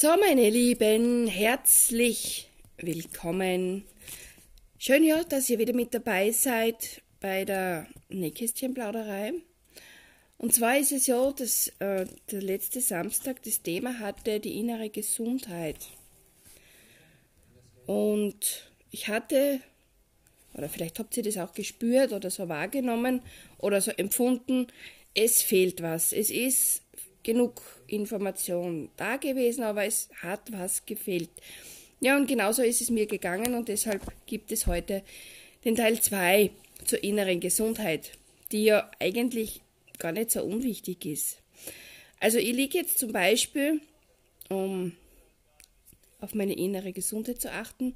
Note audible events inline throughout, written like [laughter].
So, meine Lieben, herzlich willkommen. Schön ja, dass ihr wieder mit dabei seid bei der Nähkästchenplauderei. Und zwar ist es so, dass äh, der letzte Samstag das Thema hatte die innere Gesundheit. Und ich hatte, oder vielleicht habt ihr das auch gespürt oder so wahrgenommen oder so empfunden, es fehlt was. Es ist genug Information da gewesen, aber es hat was gefehlt. Ja, und genauso ist es mir gegangen und deshalb gibt es heute den Teil 2 zur inneren Gesundheit, die ja eigentlich gar nicht so unwichtig ist. Also ich liege jetzt zum Beispiel, um auf meine innere Gesundheit zu achten,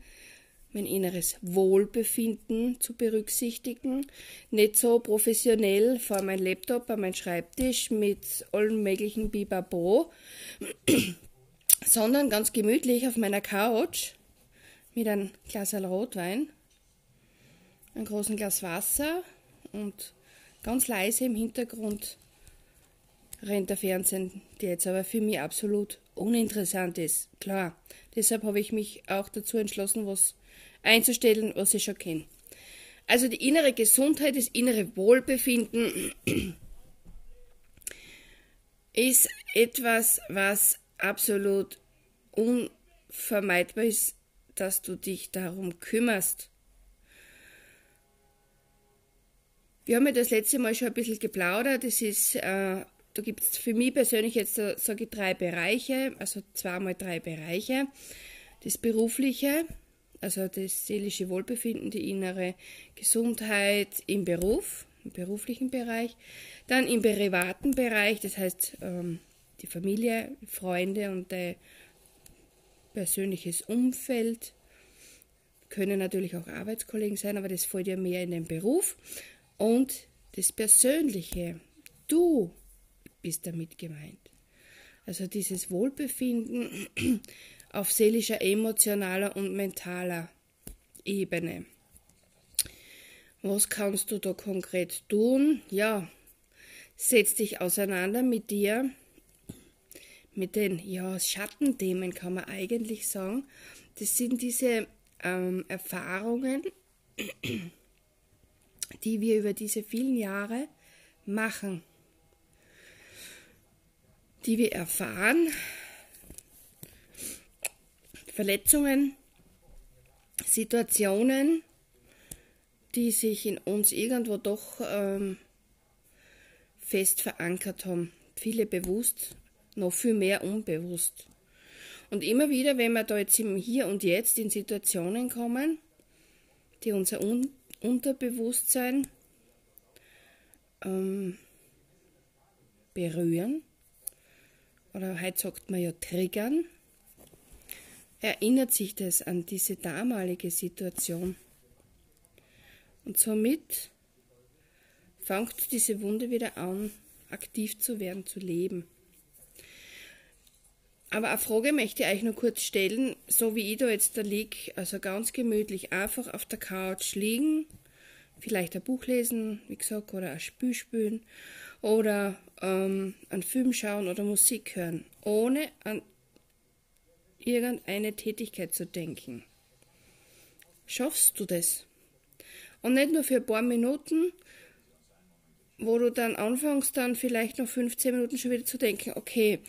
mein inneres Wohlbefinden zu berücksichtigen. Nicht so professionell vor meinem Laptop, an meinem Schreibtisch mit allen möglichen Bibabo, [clears throat] sondern ganz gemütlich auf meiner Couch mit einem Glas Rotwein, einem großen Glas Wasser und ganz leise im Hintergrund rennt der Fernsehen, der jetzt aber für mich absolut uninteressant ist. Klar, deshalb habe ich mich auch dazu entschlossen, was einzustellen, was ich schon kenne. Also die innere Gesundheit, das innere Wohlbefinden [clears throat] ist etwas, was absolut unvermeidbar ist, dass du dich darum kümmerst. Wir haben ja das letzte Mal schon ein bisschen geplaudert. Das ist, äh, da gibt es für mich persönlich jetzt, so, sage ich, drei Bereiche, also zweimal drei Bereiche. Das Berufliche, also das seelische Wohlbefinden, die innere Gesundheit im Beruf, im beruflichen Bereich, dann im privaten Bereich, das heißt ähm, die Familie, Freunde und der persönliches Umfeld, können natürlich auch Arbeitskollegen sein, aber das fällt ja mehr in den Beruf. Und das Persönliche, du bist damit gemeint. Also dieses Wohlbefinden auf seelischer, emotionaler und mentaler Ebene. Was kannst du da konkret tun? Ja, setz dich auseinander mit dir, mit den ja, Schattenthemen kann man eigentlich sagen. Das sind diese ähm, Erfahrungen, die wir über diese vielen Jahre machen, die wir erfahren, Verletzungen, Situationen, die sich in uns irgendwo doch ähm, fest verankert haben. Viele bewusst, noch viel mehr unbewusst. Und immer wieder, wenn wir da jetzt im Hier und Jetzt in Situationen kommen, die unser Un Unterbewusstsein ähm, berühren, oder heute sagt man ja triggern, erinnert sich das an diese damalige Situation. Und somit fängt diese Wunde wieder an, aktiv zu werden, zu leben. Aber eine Frage möchte ich euch noch kurz stellen, so wie ich da jetzt da liege, also ganz gemütlich einfach auf der Couch liegen, vielleicht ein Buch lesen, wie gesagt, oder ein Spiel spielen oder ähm, einen Film schauen oder Musik hören, ohne an irgendeine Tätigkeit zu denken. Schaffst du das? Und nicht nur für ein paar Minuten, wo du dann anfängst, dann vielleicht noch 15 Minuten schon wieder zu denken, okay,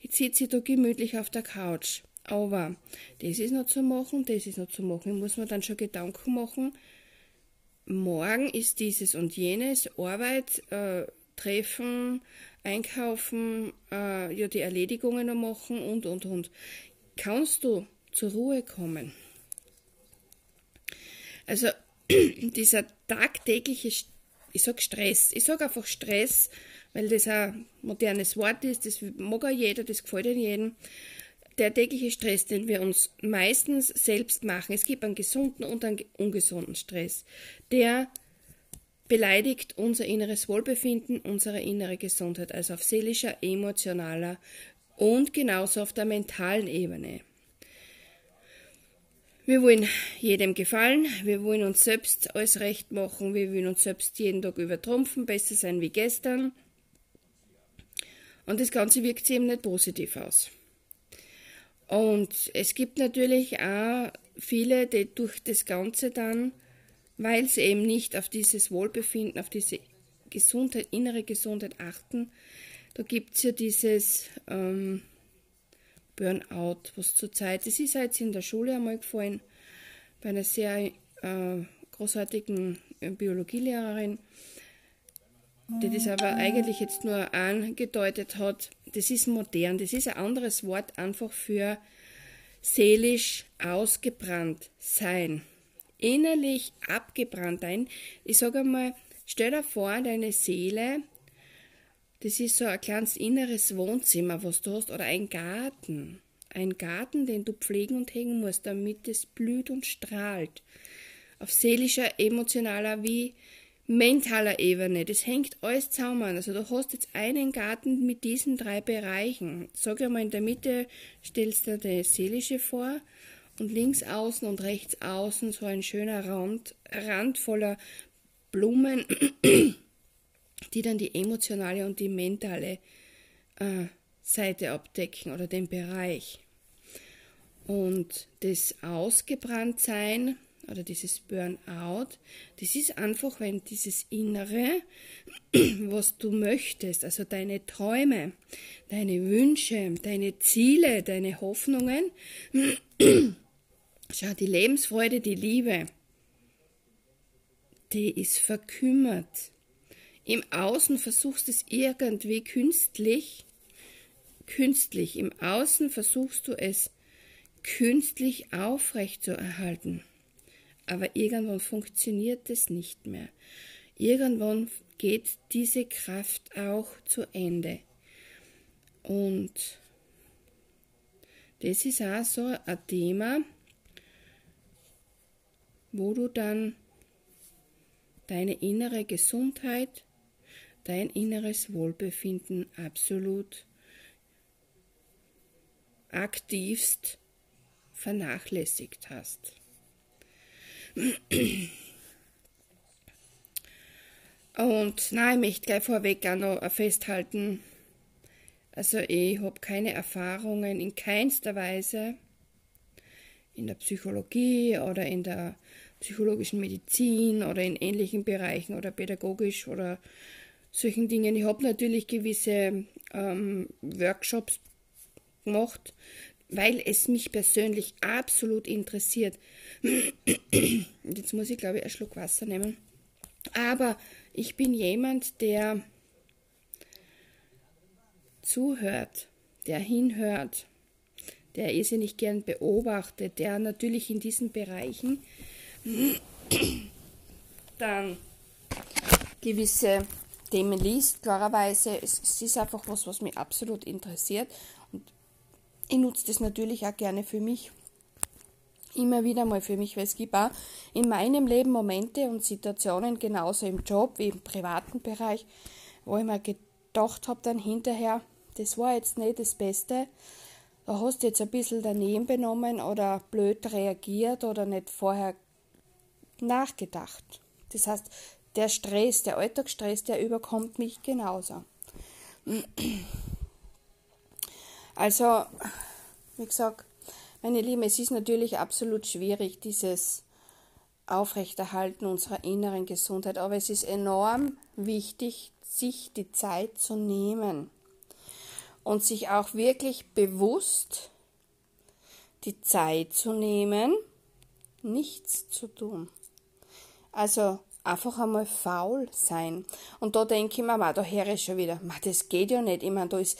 jetzt sitze sie da gemütlich auf der Couch. Aber das ist noch zu machen, das ist noch zu machen. Ich muss mir dann schon Gedanken machen. Morgen ist dieses und jenes, Arbeit, äh, Treffen, Einkaufen, äh, ja, die Erledigungen noch machen und, und, und kannst du zur Ruhe kommen. Also [clears throat] dieser tagtägliche, ich sag Stress, ich sag einfach Stress, weil das ein modernes Wort ist, das mag auch jeder, das gefällt jedem. Der tägliche Stress, den wir uns meistens selbst machen, es gibt einen gesunden und einen ungesunden Stress, der beleidigt unser inneres Wohlbefinden, unsere innere Gesundheit, also auf seelischer, emotionaler und genauso auf der mentalen Ebene. Wir wollen jedem gefallen, wir wollen uns selbst alles recht machen, wir wollen uns selbst jeden Tag übertrumpfen, besser sein wie gestern. Und das Ganze wirkt sich eben nicht positiv aus. Und es gibt natürlich auch viele, die durch das Ganze dann, weil sie eben nicht auf dieses Wohlbefinden, auf diese Gesundheit, innere Gesundheit achten, da gibt es ja dieses ähm, Burnout, was zurzeit, das ist jetzt in der Schule einmal gefallen, bei einer sehr äh, großartigen äh, Biologielehrerin, die das aber eigentlich jetzt nur angedeutet hat, das ist modern, das ist ein anderes Wort einfach für seelisch ausgebrannt sein, innerlich abgebrannt sein. Ich sage einmal, stell dir vor, deine Seele, das ist so ein kleines inneres Wohnzimmer, was du hast, oder ein Garten. Ein Garten, den du pflegen und hegen musst, damit es blüht und strahlt. Auf seelischer, emotionaler wie mentaler Ebene. Das hängt alles zusammen. Also du hast jetzt einen Garten mit diesen drei Bereichen. Sag mal, in der Mitte stellst du dir das Seelische vor und links außen und rechts außen so ein schöner Rand, Rand voller Blumen, die dann die emotionale und die mentale äh, Seite abdecken oder den Bereich. Und das Ausgebranntsein oder dieses Burnout, das ist einfach, wenn dieses Innere, [clears throat] was du möchtest, also deine Träume, deine Wünsche, deine Ziele, deine Hoffnungen, [clears throat] schau, die Lebensfreude, die Liebe, die ist verkümmert. Im Außen versuchst es irgendwie künstlich, künstlich, im Außen versuchst du es künstlich aufrechtzuerhalten. Aber irgendwann funktioniert es nicht mehr. Irgendwann geht diese Kraft auch zu Ende. Und das ist auch so ein Thema, wo du dann deine innere Gesundheit, dein inneres Wohlbefinden absolut aktivst vernachlässigt hast. Und nein, ich möchte gleich vorweg auch noch festhalten, also ich habe keine Erfahrungen in keinster Weise in der Psychologie oder in der psychologischen Medizin oder in ähnlichen Bereichen oder pädagogisch oder solchen Dingen. Ich habe natürlich gewisse ähm, Workshops gemacht, weil es mich persönlich absolut interessiert. Jetzt muss ich, glaube ich, einen Schluck Wasser nehmen. Aber ich bin jemand, der zuhört, der hinhört, der irrsinnig gern beobachtet, der natürlich in diesen Bereichen dann gewisse Themen liest, klarerweise. Es, es ist einfach was, was mich absolut interessiert. Und ich nutze das natürlich auch gerne für mich. Immer wieder mal für mich, weil es gibt auch in meinem Leben Momente und Situationen, genauso im Job wie im privaten Bereich, wo ich mir gedacht habe, dann hinterher, das war jetzt nicht das Beste. Da hast du jetzt ein bisschen daneben benommen oder blöd reagiert oder nicht vorher nachgedacht. Das heißt, der Stress, der Alltagsstress, der überkommt mich genauso. Also, wie gesagt, meine Lieben, es ist natürlich absolut schwierig, dieses Aufrechterhalten unserer inneren Gesundheit, aber es ist enorm wichtig, sich die Zeit zu nehmen und sich auch wirklich bewusst die Zeit zu nehmen, nichts zu tun. Also einfach einmal faul sein. Und da denke ich mir, da höre ich schon wieder, das geht ja nicht. Ich meine, da ist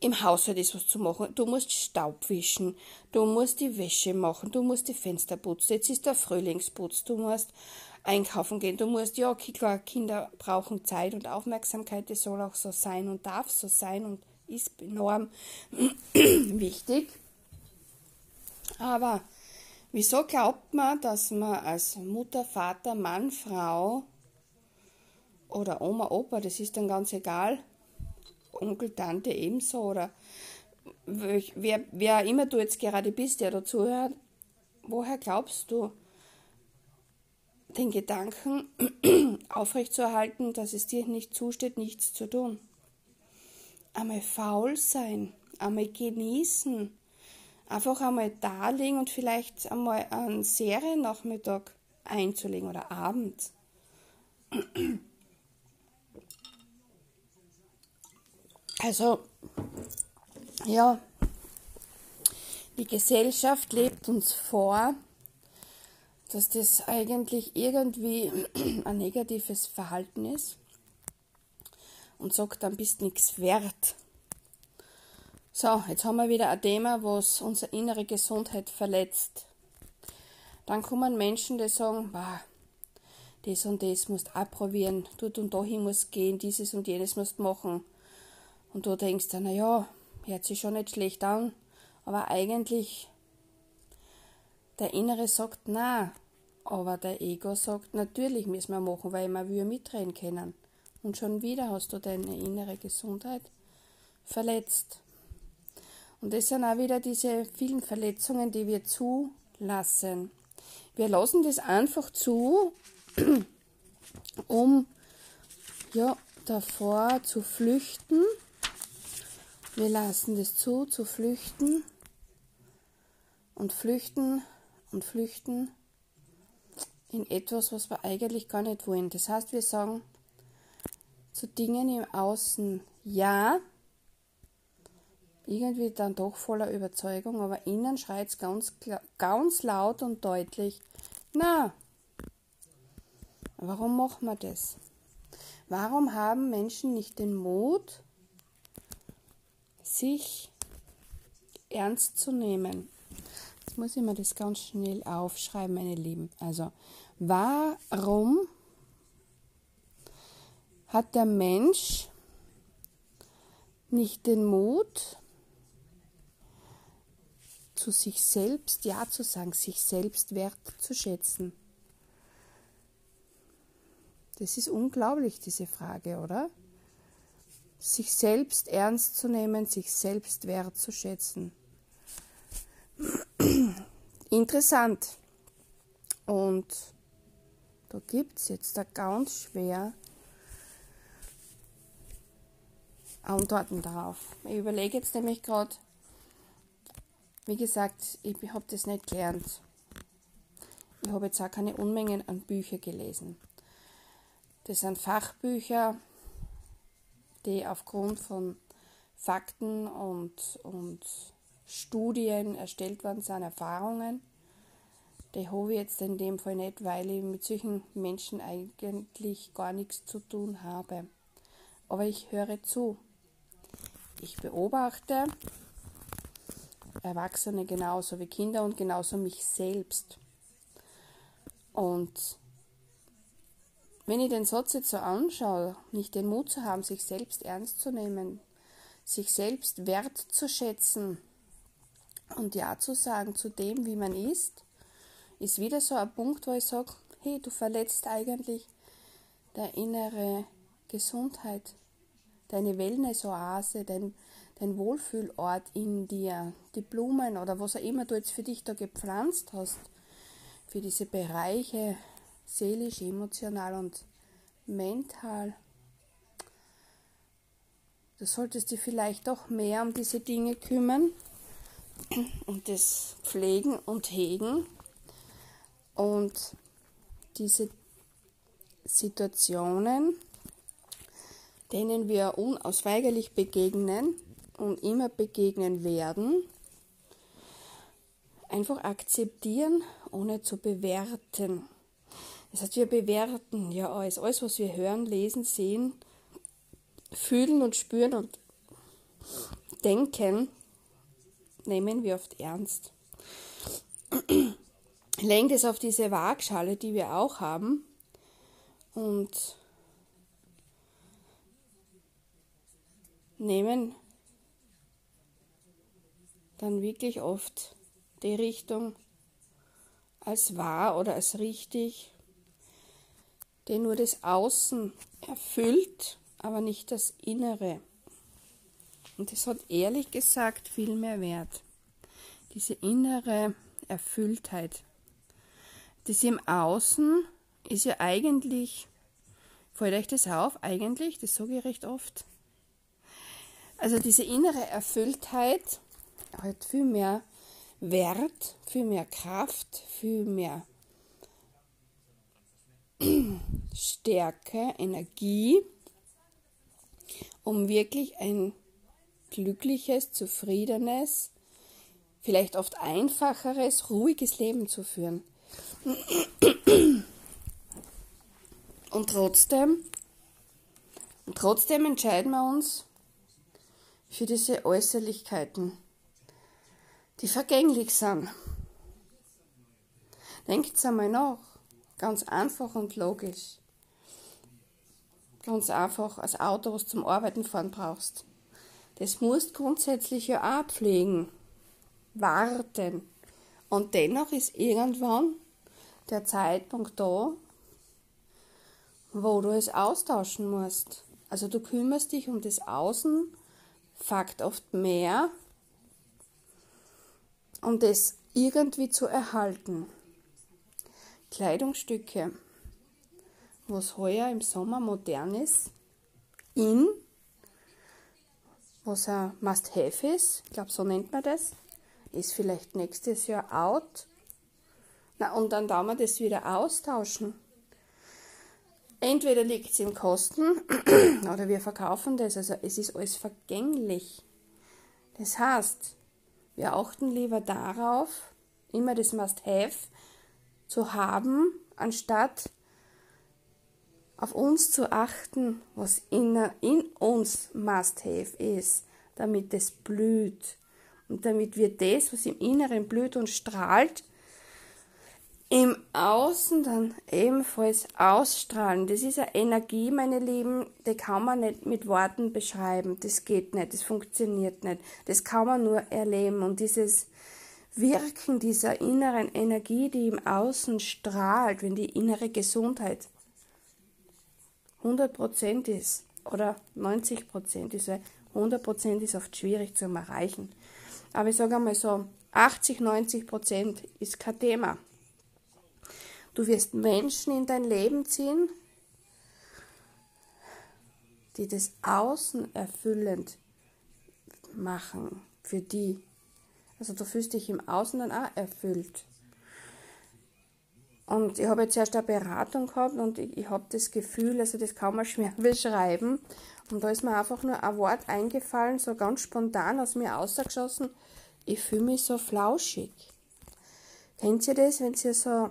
im Haushalt ist was zu machen. Du musst Staub wischen, du musst die Wäsche machen, du musst die Fenster putzen. Jetzt ist der Frühlingsputz, du musst einkaufen gehen, du musst, ja, klar, Kinder brauchen Zeit und Aufmerksamkeit, das soll auch so sein und darf so sein und ist enorm [clears throat] wichtig. Aber wieso glaubt man, dass man als Mutter, Vater, Mann, Frau oder Oma, Opa, das ist dann ganz egal, Onkel, Tante ebenso oder wer, wer immer du jetzt gerade bist, der dazu hört, woher glaubst du, den Gedanken [clears throat] aufrechtzuerhalten, dass es dir nicht zusteht, nichts zu tun? Einmal faul sein, einmal genießen, einfach einmal da liegen und vielleicht einmal einen Seriennachmittag einzulegen oder Abend. Also, ja, die Gesellschaft lebt uns vor, dass das eigentlich irgendwie [clears throat] ein negatives Verhalten ist und sagt, dann bist nichts wert. So, jetzt haben wir wieder ein Thema, was unsere innere Gesundheit verletzt. Dann kommen Menschen, die sagen, bah, das und das musst du probieren, dort und dahin musst gehen, dieses und jenes musst machen. Und du denkst dann, naja, hört sich schon nicht schlecht an, aber eigentlich der Innere sagt, na, aber der Ego sagt, natürlich müssen wir machen, weil wir will mitreden können. Und schon wieder hast du deine innere Gesundheit verletzt. Und das sind auch wieder diese vielen Verletzungen, die wir zulassen. Wir lassen das einfach zu, [clears throat] um ja, davor zu flüchten. Wir lassen das zu, zu flüchten und flüchten und flüchten in etwas, was wir eigentlich gar nicht wollen. Das heißt, wir sagen zu Dingen im Außen ja, irgendwie dann doch voller Überzeugung, aber innen schreit es ganz, ganz laut und deutlich, na, warum machen wir das? Warum haben Menschen nicht den Mut, sich ernst zu nehmen? Jetzt muss ich mir das ganz schnell aufschreiben, meine Lieben. Also, warum hat der Mensch nicht den Mut, zu sich selbst Ja zu sagen, sich selbst wert zu schätzen? Das ist unglaublich, diese Frage, oder? Sich selbst ernst zu nehmen, sich selbst wert zu schätzen. [clears throat] Interessant. Und da gibt es jetzt da ganz schwer Antworten darauf. Ich überlege jetzt nämlich gerade, wie gesagt, ich habe das nicht gelernt. Ich habe jetzt auch keine Unmengen an Büchern gelesen. Das sind Fachbücher, die aufgrund von Fakten und, und Studien erstellt worden sind, Erfahrungen. Die habe ich jetzt in dem Fall nicht, weil ich mit solchen Menschen eigentlich gar nichts zu tun habe. Aber ich höre zu. Ich beobachte Erwachsene genauso wie Kinder und genauso mich selbst. Und wenn ich den Satz jetzt so anschaue, nicht den Mut zu haben, sich selbst ernst zu nehmen, sich selbst wertzuschätzen und Ja zu sagen zu dem, wie man ist, ist wieder so ein Punkt, wo ich sage, hey, du verletzt eigentlich deine innere Gesundheit, deine Wellness-Oase, dein, dein Wohlfühlort in dir, die Blumen oder was auch immer du jetzt für dich da gepflanzt hast, für diese Bereiche seelisch, emotional und mental. Du solltest dich vielleicht doch mehr um diese Dinge kümmern [clears throat] und das pflegen und hegen und diese Situationen, denen wir unausweigerlich begegnen, und immer begegnen werden, einfach akzeptieren, ohne zu bewerten. Das heißt, wir bewerten ja alles. Alles, was wir hören, lesen, sehen, fühlen und spüren und denken, nehmen wir oft ernst. [clears throat] Legen das auf diese Waagschale, die wir auch haben, und nehmen dann wirklich oft die Richtung als wahr oder als richtig, die nur das Außen erfüllt, aber nicht das Innere. Und das hat ehrlich gesagt viel mehr Wert. Diese innere Erfülltheit. Das im Außen ist ja eigentlich, fällt euch das auf, eigentlich, das sage ich recht oft. Also diese innere Erfülltheit hat viel mehr Wert, viel mehr Kraft, viel mehr [clears throat] Stärke, Energie, um wirklich ein glückliches, zufriedenes, vielleicht oft einfacheres, ruhiges Leben zu führen. [clears throat] Und trotzdem, und trotzdem entscheiden wir uns für diese Äußerlichkeiten, die vergänglich sind. Denkt einmal nach, ganz einfach und logisch. Ganz einfach als Auto, was zum Arbeiten fahren brauchst. Das musst grundsätzlich ja auch pflegen, warten. Und dennoch ist irgendwann der Zeitpunkt da, wo du es austauschen musst. Also du kümmerst dich um das Außen, Fakt oft mehr, um das irgendwie zu erhalten. Kleidungsstücke, was heuer im Sommer modern ist, in, was ein Must-Have ist, ich glaube, so nennt man das, ist vielleicht nächstes Jahr out. Na, und dann da wir das wieder austauschen. Entweder liegt es im Kosten [clears throat] oder wir verkaufen das. Also es ist alles vergänglich. Das heißt, wir achten lieber darauf, immer das Must-Have zu haben, anstatt auf uns zu achten, was in, in uns Must-Have ist, damit es blüht. Und damit wir das, was im Inneren blüht und strahlt, im Außen dann ebenfalls ausstrahlen. Das ist eine Energie, meine Lieben, die kann man nicht mit Worten beschreiben. Das geht nicht, das funktioniert nicht. Das kann man nur erleben. Und dieses Wirken dieser inneren Energie, die im Außen strahlt, wenn die innere Gesundheit 100% ist oder 90% ist, weil 100% ist oft schwierig zu erreichen. Aber ich sage einmal so, 80, 90% ist kein Thema. Du wirst Menschen in dein Leben ziehen, die das Außen erfüllend machen für die. Also du fühlst dich im Außen dann auch erfüllt. Und ich habe jetzt erst eine Beratung gehabt und ich, ich habe das Gefühl, also das kann man schwer [laughs] beschreiben. Und da ist mir einfach nur ein Wort eingefallen, so ganz spontan aus mir ausgeschossen. Ich fühle mich so flauschig. Kennt ihr das, wenn ihr so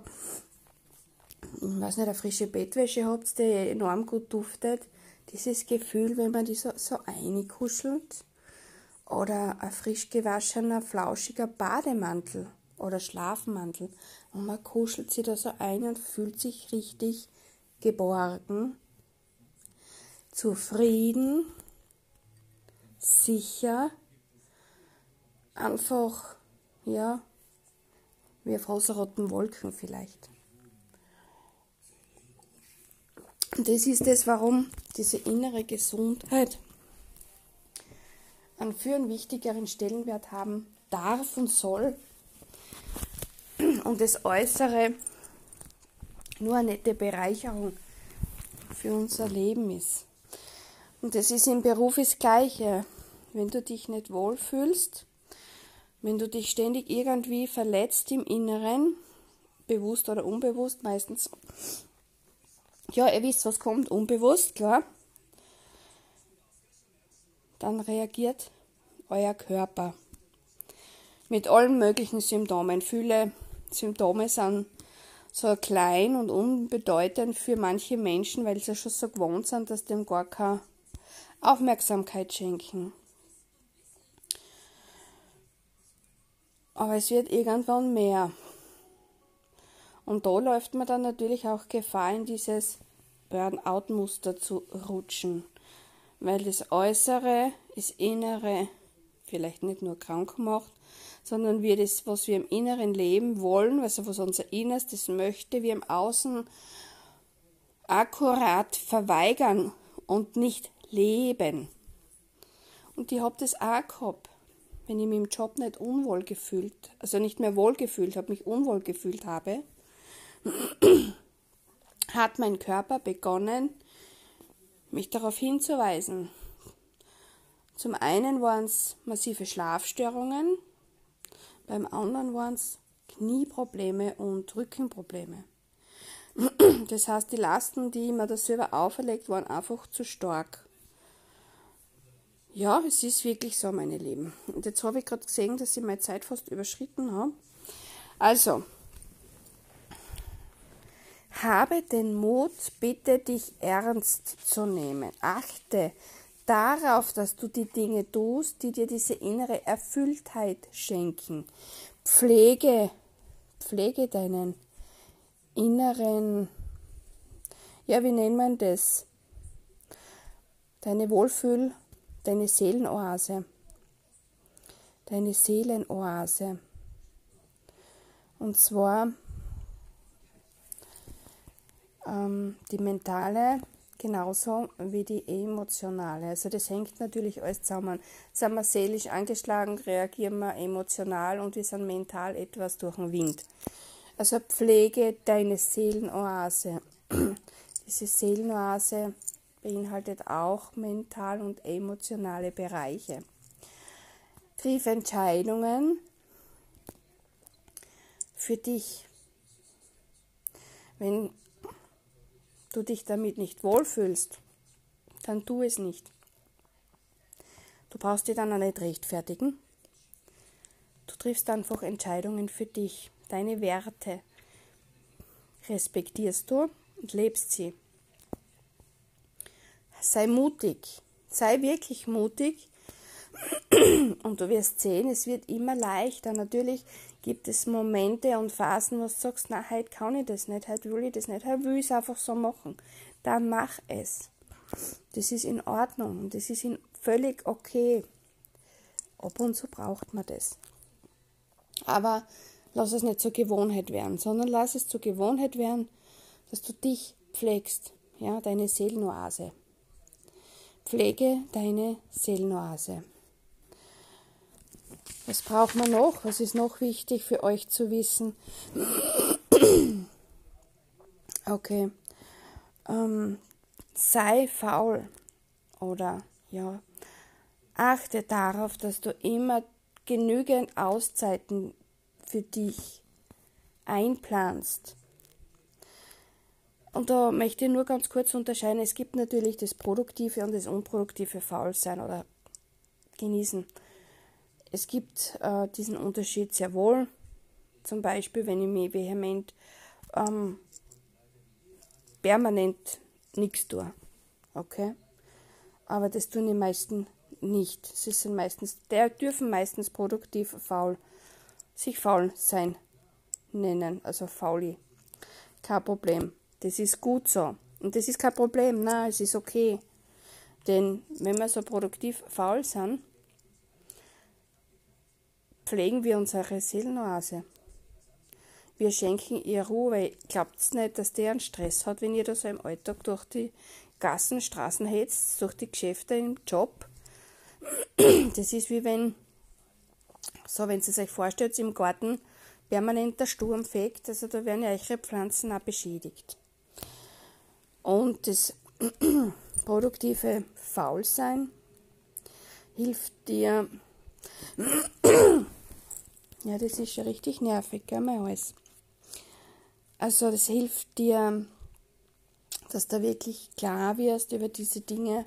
weiß nicht, eine frische Bettwäsche habt, die enorm gut duftet. Dieses Gefühl, wenn man die so, so einkuschelt. Oder ein frisch gewaschener, flauschiger Bademantel oder Schlafmantel. Und man kuschelt sich da so ein und fühlt sich richtig geborgen, zufrieden, sicher, einfach, ja, wie auf rosaroten Wolken vielleicht. Und das ist es, warum diese innere Gesundheit einen für einen wichtigeren Stellenwert haben darf und soll und das Äußere nur eine nette Bereicherung für unser Leben ist. Und das ist im Beruf das Gleiche. Wenn du dich nicht wohlfühlst, wenn du dich ständig irgendwie verletzt im Inneren, bewusst oder unbewusst, meistens ja, ihr wisst, was kommt, unbewusst, klar. Dann reagiert euer Körper mit allen möglichen Symptomen. Viele Symptome sind so klein und unbedeutend für manche Menschen, weil sie schon so gewohnt sind, dass dem gar keine Aufmerksamkeit schenken. Aber es wird irgendwann mehr. Und da läuft man dann natürlich auch Gefahr, in dieses Burnout-Muster zu rutschen, weil das Äußere, das Innere vielleicht nicht nur krank macht, sondern wir das, was wir im Inneren leben wollen, also was unser Innerstes möchte, wir im Außen akkurat verweigern und nicht leben. Und ich habe das auch gehabt, wenn ich mich im Job nicht unwohl gefühlt, also nicht mehr wohl gefühlt habe, mich unwohl gefühlt habe, [clears throat] hat mein Körper begonnen, mich darauf hinzuweisen. Zum einen waren es massive Schlafstörungen, Beim anderen waren es Knieprobleme und Rückenprobleme. [clears throat] Das heißt, die Lasten, die mir das selber auferlegt, waren einfach zu stark. Ja, es ist wirklich so, meine Lieben. Und jetzt habe ich gerade gesehen, dass ich meine Zeit fast überschritten habe. Also, habe den Mut, bitte dich ernst zu nehmen. Achte darauf, dass du die Dinge tust, die dir diese innere Erfülltheit schenken. Pflege, pflege deinen inneren, ja, wie nennt man das? Deine Wohlfühl, deine Seelenoase. Deine Seelenoase. Und zwar ähm, die mentale genauso wie die emotionale. Also das hängt natürlich alles zusammen. Sind wir seelisch angeschlagen, reagieren wir emotional und wir sind mental etwas durch den Wind. Also pflege deine Seelenoase. [clears throat] Diese Seelenoase beinhaltet auch mental und emotionale Bereiche. Triff Entscheidungen für dich. Wenn du dich damit nicht wohlfühlst, dann tu es nicht. Du brauchst dich dann auch nicht rechtfertigen. Du triffst einfach Entscheidungen für dich, deine Werte. Respektierst du und lebst sie. Sei mutig, sei wirklich mutig [clears throat] und du wirst sehen, es wird immer leichter. Natürlich gibt es Momente und Phasen, wo du sagst, na, heute kann ich das nicht, heute will ich das nicht, heute will ich es einfach so machen. Dann mach es. Das ist in Ordnung, das ist in völlig okay. Ab und zu braucht man das. Aber lass es nicht zur Gewohnheit werden, sondern lass es zur Gewohnheit werden, dass du dich pflegst, ja, deine Seelenoase. Pflege deine Seelenoase. Was braucht man noch? Was ist noch wichtig für euch zu wissen? [clears throat] Okay. Ähm, sei faul oder ja, achte darauf, dass du immer genügend Auszeiten für dich einplanst. Und da möchte ich nur ganz kurz unterscheiden. Es gibt natürlich das produktive und das unproduktive Faulsein oder genießen. Es gibt äh, diesen Unterschied sehr wohl. Zum Beispiel, wenn ich mich vehement ähm, permanent nichts tue. Okay? Aber das tun die meisten nicht. Sie sind meistens, der dürfen meistens produktiv faul, sich faul sein nennen, also fauli. Kein Problem. Das ist gut so. Und das ist kein Problem, na, es ist okay. Denn wenn wir so produktiv faul sind, pflegen wir unsere Seelenoase. Wir schenken ihr Ruhe. Glaubt nicht, dass der einen Stress hat, wenn ihr da so im Alltag durch die Gassen, Straßen hetzt, durch die Geschäfte im Job. [clears throat] Das ist wie wenn, so wenn Sie sich vorstellt, im Garten permanent der Sturm fegt, also da werden ja eure Pflanzen auch beschädigt. Und das [clears throat] produktive Faulsein hilft dir, [clears throat] ja, das ist schon richtig nervig, gell, mein alles. Also, das hilft dir, dass du wirklich klar wirst über diese Dinge,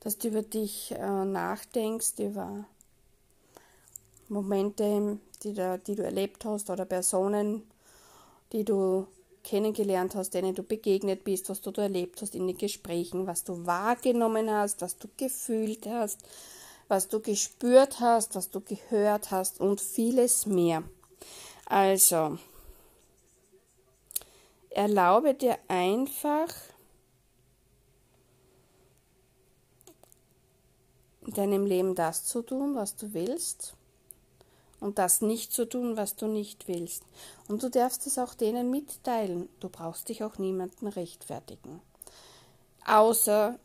dass du über dich äh, nachdenkst, über Momente, die, da, die du erlebt hast oder Personen, die du kennengelernt hast, denen du begegnet bist, was du da erlebt hast in den Gesprächen, was du wahrgenommen hast, was du gefühlt hast, was du gespürt hast, was du gehört hast und vieles mehr. Also, erlaube dir einfach, in deinem Leben das zu tun, was du willst und das nicht zu tun, was du nicht willst. Und du darfst es auch denen mitteilen. Du brauchst dich auch niemandem rechtfertigen. Außer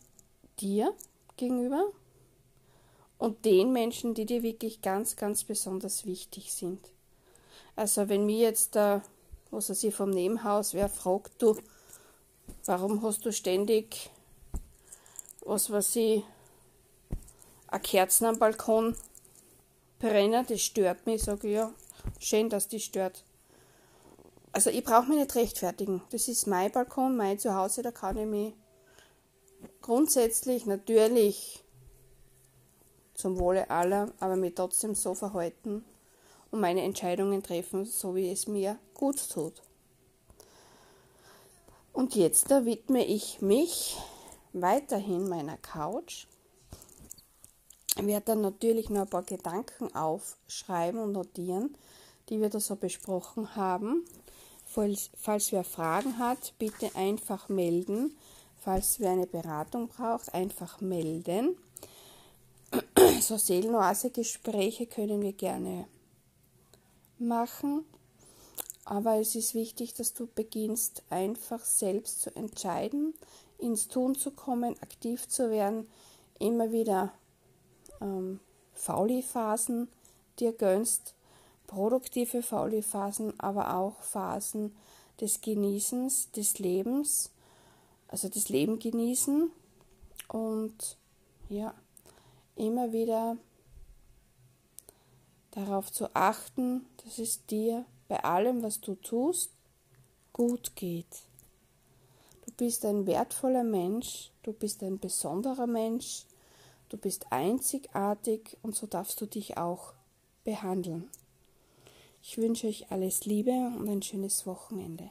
dir gegenüber und den Menschen, die dir wirklich ganz, ganz besonders wichtig sind. Also wenn mir jetzt da, was weiß ich, vom Nebenhaus, wer fragt, du, warum hast du ständig, was weiß ich, eine Kerzen am Balkon brennen, das stört mich, sage ich, ja, schön, dass die stört. Also ich brauche mich nicht rechtfertigen. Das ist mein Balkon, mein Zuhause, da kann ich mich grundsätzlich natürlich zum Wohle aller, aber mich trotzdem so verhalten und meine Entscheidungen treffen, so wie es mir gut tut. Und jetzt da widme ich mich weiterhin meiner Couch. Ich werde dann natürlich noch ein paar Gedanken aufschreiben und notieren, die wir da so besprochen haben. Falls, falls wer Fragen hat, bitte einfach melden. Falls wer eine Beratung braucht, einfach melden. [clears throat] So Seelenoase-Gespräche können wir gerne machen. Aber es ist wichtig, dass du beginnst, einfach selbst zu entscheiden, ins Tun zu kommen, aktiv zu werden, immer wieder ähm, Fauli-Phasen dir gönnst, produktive Fauli-Phasen, aber auch Phasen des Genießens, des Lebens, also das Leben genießen und ja, immer wieder darauf zu achten, dass es dir bei allem, was du tust, gut geht. Du bist ein wertvoller Mensch, du bist ein besonderer Mensch, du bist einzigartig und so darfst du dich auch behandeln. Ich wünsche euch alles Liebe und ein schönes Wochenende.